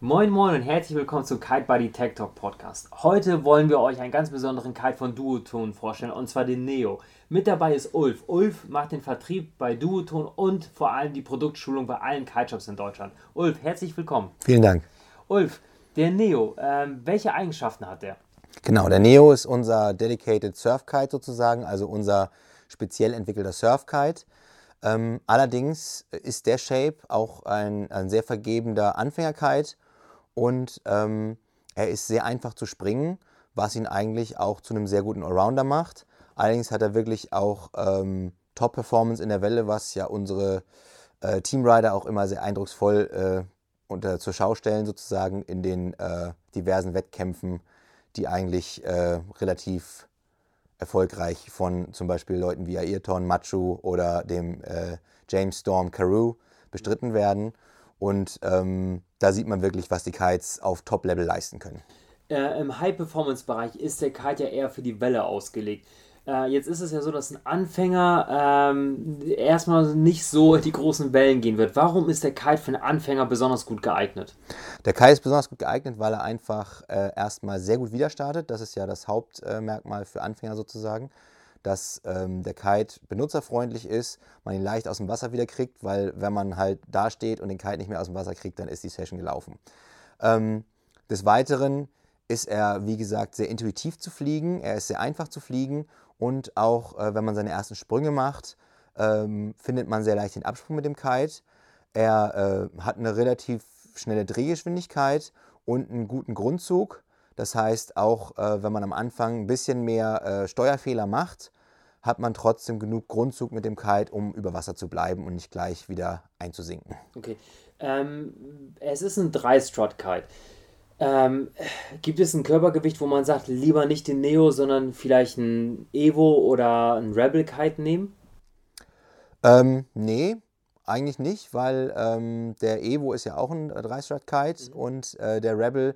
Moin Moin und herzlich willkommen zum Kite Buddy Tech Talk Podcast. Heute wollen wir euch einen ganz besonderen Kite von Duoton vorstellen und zwar den Neo. Mit dabei ist Ulf. Ulf macht den Vertrieb bei Duoton und vor allem die Produktschulung bei allen Kiteshops in Deutschland. Ulf, herzlich willkommen. Vielen Dank. Ulf, der Neo, ähm, welche Eigenschaften hat der? Genau, der Neo ist unser Dedicated Surf Kite sozusagen, also unser speziell entwickelter Surf Kite. Ähm, allerdings ist der Shape auch ein, ein sehr vergebender Anfänger-Kite und ähm, er ist sehr einfach zu springen, was ihn eigentlich auch zu einem sehr guten Allrounder macht. Allerdings hat er wirklich auch ähm, Top-Performance in der Welle, was ja unsere äh, Teamrider auch immer sehr eindrucksvoll äh, unter, zur Schau stellen, sozusagen in den äh, diversen Wettkämpfen, die eigentlich äh, relativ erfolgreich von zum Beispiel Leuten wie Ayrton, Machu oder dem äh, James Storm Carew bestritten werden. Und ähm, da sieht man wirklich, was die Kites auf Top-Level leisten können. Äh, Im High-Performance-Bereich ist der Kite ja eher für die Welle ausgelegt. Äh, jetzt ist es ja so, dass ein Anfänger ähm, erstmal nicht so in die großen Wellen gehen wird. Warum ist der Kite für einen Anfänger besonders gut geeignet? Der Kite ist besonders gut geeignet, weil er einfach äh, erstmal sehr gut widerstartet. Das ist ja das Hauptmerkmal für Anfänger sozusagen dass ähm, der Kite benutzerfreundlich ist, man ihn leicht aus dem Wasser wieder kriegt, weil wenn man halt da steht und den Kite nicht mehr aus dem Wasser kriegt, dann ist die Session gelaufen. Ähm, des Weiteren ist er, wie gesagt, sehr intuitiv zu fliegen, er ist sehr einfach zu fliegen und auch äh, wenn man seine ersten Sprünge macht, ähm, findet man sehr leicht den Absprung mit dem Kite. Er äh, hat eine relativ schnelle Drehgeschwindigkeit und einen guten Grundzug. Das heißt, auch äh, wenn man am Anfang ein bisschen mehr äh, Steuerfehler macht, hat man trotzdem genug Grundzug mit dem Kite, um über Wasser zu bleiben und nicht gleich wieder einzusinken. Okay. Ähm, es ist ein 3-Strut-Kite. Ähm, gibt es ein Körpergewicht, wo man sagt, lieber nicht den Neo, sondern vielleicht ein Evo oder ein Rebel Kite nehmen? Ähm, nee, eigentlich nicht, weil ähm, der Evo ist ja auch ein 3-Strut-Kite mhm. und äh, der Rebel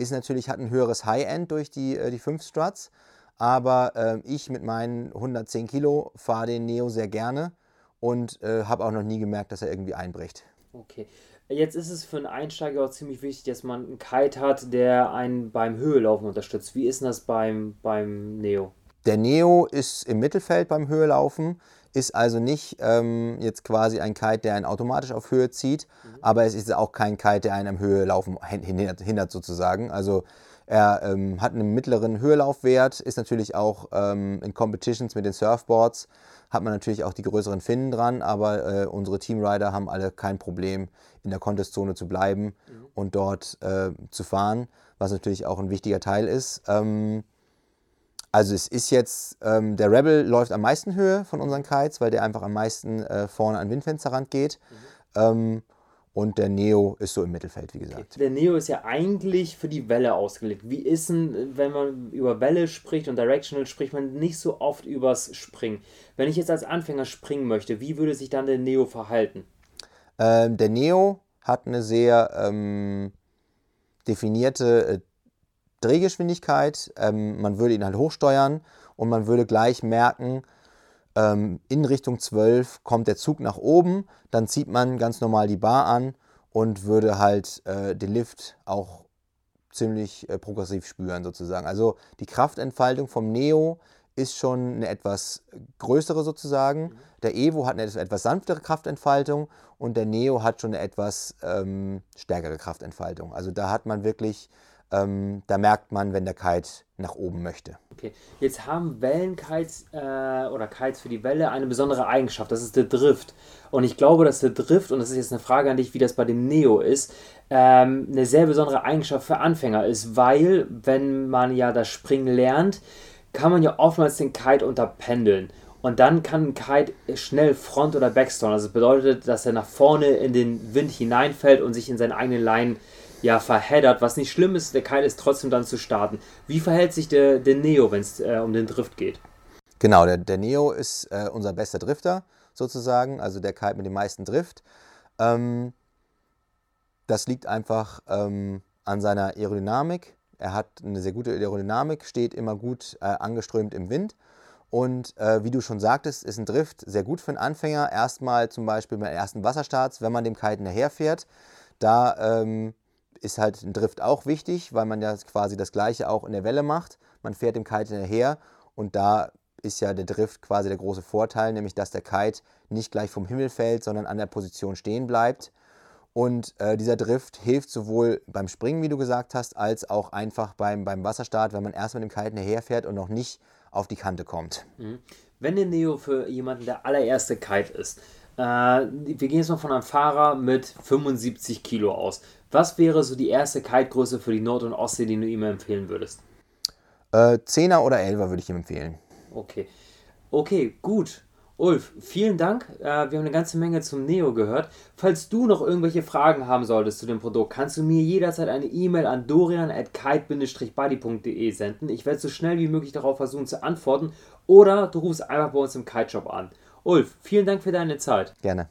ist natürlich, hat ein höheres High-End durch die, äh, die 5 Struts. Aber äh, ich mit meinen 110 Kilo fahre den Neo sehr gerne und äh, habe auch noch nie gemerkt, dass er irgendwie einbricht. Okay. Jetzt ist es für einen Einsteiger auch ziemlich wichtig, dass man einen Kite hat, der einen beim Höhelaufen unterstützt. Wie ist das beim, beim Neo? Der Neo ist im Mittelfeld beim Höhelaufen ist also nicht ähm, jetzt quasi ein Kite, der einen automatisch auf Höhe zieht, mhm. aber es ist auch kein Kite, der einen am Höhelaufen hindert, hindert sozusagen. Also er ähm, hat einen mittleren Höhelaufwert, ist natürlich auch ähm, in Competitions mit den Surfboards, hat man natürlich auch die größeren Finnen dran, aber äh, unsere Teamrider haben alle kein Problem, in der Contestzone zu bleiben mhm. und dort äh, zu fahren, was natürlich auch ein wichtiger Teil ist. Ähm, also es ist jetzt, ähm, der Rebel läuft am meisten Höhe von unseren Kites, weil der einfach am meisten äh, vorne an Windfensterrand geht. Mhm. Ähm, und der Neo ist so im Mittelfeld, wie gesagt. Der Neo ist ja eigentlich für die Welle ausgelegt. Wie ist denn, wenn man über Welle spricht und Directional, spricht man nicht so oft übers Springen. Wenn ich jetzt als Anfänger springen möchte, wie würde sich dann der Neo verhalten? Ähm, der Neo hat eine sehr ähm, definierte äh, Drehgeschwindigkeit. Ähm, man würde ihn halt hochsteuern und man würde gleich merken, ähm, in Richtung 12 kommt der Zug nach oben. Dann zieht man ganz normal die Bar an und würde halt äh, den Lift auch ziemlich äh, progressiv spüren sozusagen. Also die Kraftentfaltung vom Neo ist schon eine etwas größere sozusagen. Mhm. Der Evo hat eine etwas sanftere Kraftentfaltung und der Neo hat schon eine etwas ähm, stärkere Kraftentfaltung. Also da hat man wirklich ähm, da merkt man, wenn der Kite nach oben möchte. Okay, jetzt haben Wellenkites äh, oder Kites für die Welle eine besondere Eigenschaft, das ist der Drift. Und ich glaube, dass der Drift, und das ist jetzt eine Frage an dich, wie das bei dem Neo ist, ähm, eine sehr besondere Eigenschaft für Anfänger ist, weil, wenn man ja das Springen lernt, kann man ja oftmals den Kite unterpendeln. Und dann kann ein Kite schnell Front- oder Backstone. Also das bedeutet, dass er nach vorne in den Wind hineinfällt und sich in seine eigene Line ja verheddert, was nicht schlimm ist, der Keil ist trotzdem dann zu starten. Wie verhält sich der, der Neo, wenn es äh, um den Drift geht? Genau, der, der Neo ist äh, unser bester Drifter sozusagen, also der Kite mit dem meisten Drift. Ähm, das liegt einfach ähm, an seiner Aerodynamik. Er hat eine sehr gute Aerodynamik, steht immer gut äh, angeströmt im Wind. Und äh, wie du schon sagtest, ist ein Drift sehr gut für einen Anfänger. Erstmal zum Beispiel bei ersten Wasserstarts, wenn man dem Kite hinterherfährt. Da ähm, ist halt ein Drift auch wichtig, weil man ja quasi das gleiche auch in der Welle macht. Man fährt dem Kite hinterher und da ist ja der Drift quasi der große Vorteil, nämlich dass der Kite nicht gleich vom Himmel fällt, sondern an der Position stehen bleibt. Und äh, dieser Drift hilft sowohl beim Springen, wie du gesagt hast, als auch einfach beim, beim Wasserstart, wenn man erst mit dem Kite hinterherfährt und noch nicht auf die Kante kommt. Mhm. Wenn der Neo für jemanden der allererste Kite ist, wir gehen jetzt mal von einem Fahrer mit 75 Kilo aus. Was wäre so die erste Kite-Größe für die Nord- und Ostsee, die du ihm empfehlen würdest? Äh, 10er oder 11er würde ich ihm empfehlen. Okay. Okay, gut. Ulf, vielen Dank. Äh, wir haben eine ganze Menge zum Neo gehört. Falls du noch irgendwelche Fragen haben solltest zu dem Produkt, kannst du mir jederzeit eine E-Mail an dorian.kite-buddy.de senden. Ich werde so schnell wie möglich darauf versuchen zu antworten. Oder du rufst einfach bei uns im Kite Shop an. Ulf, vielen Dank für deine Zeit. Gerne.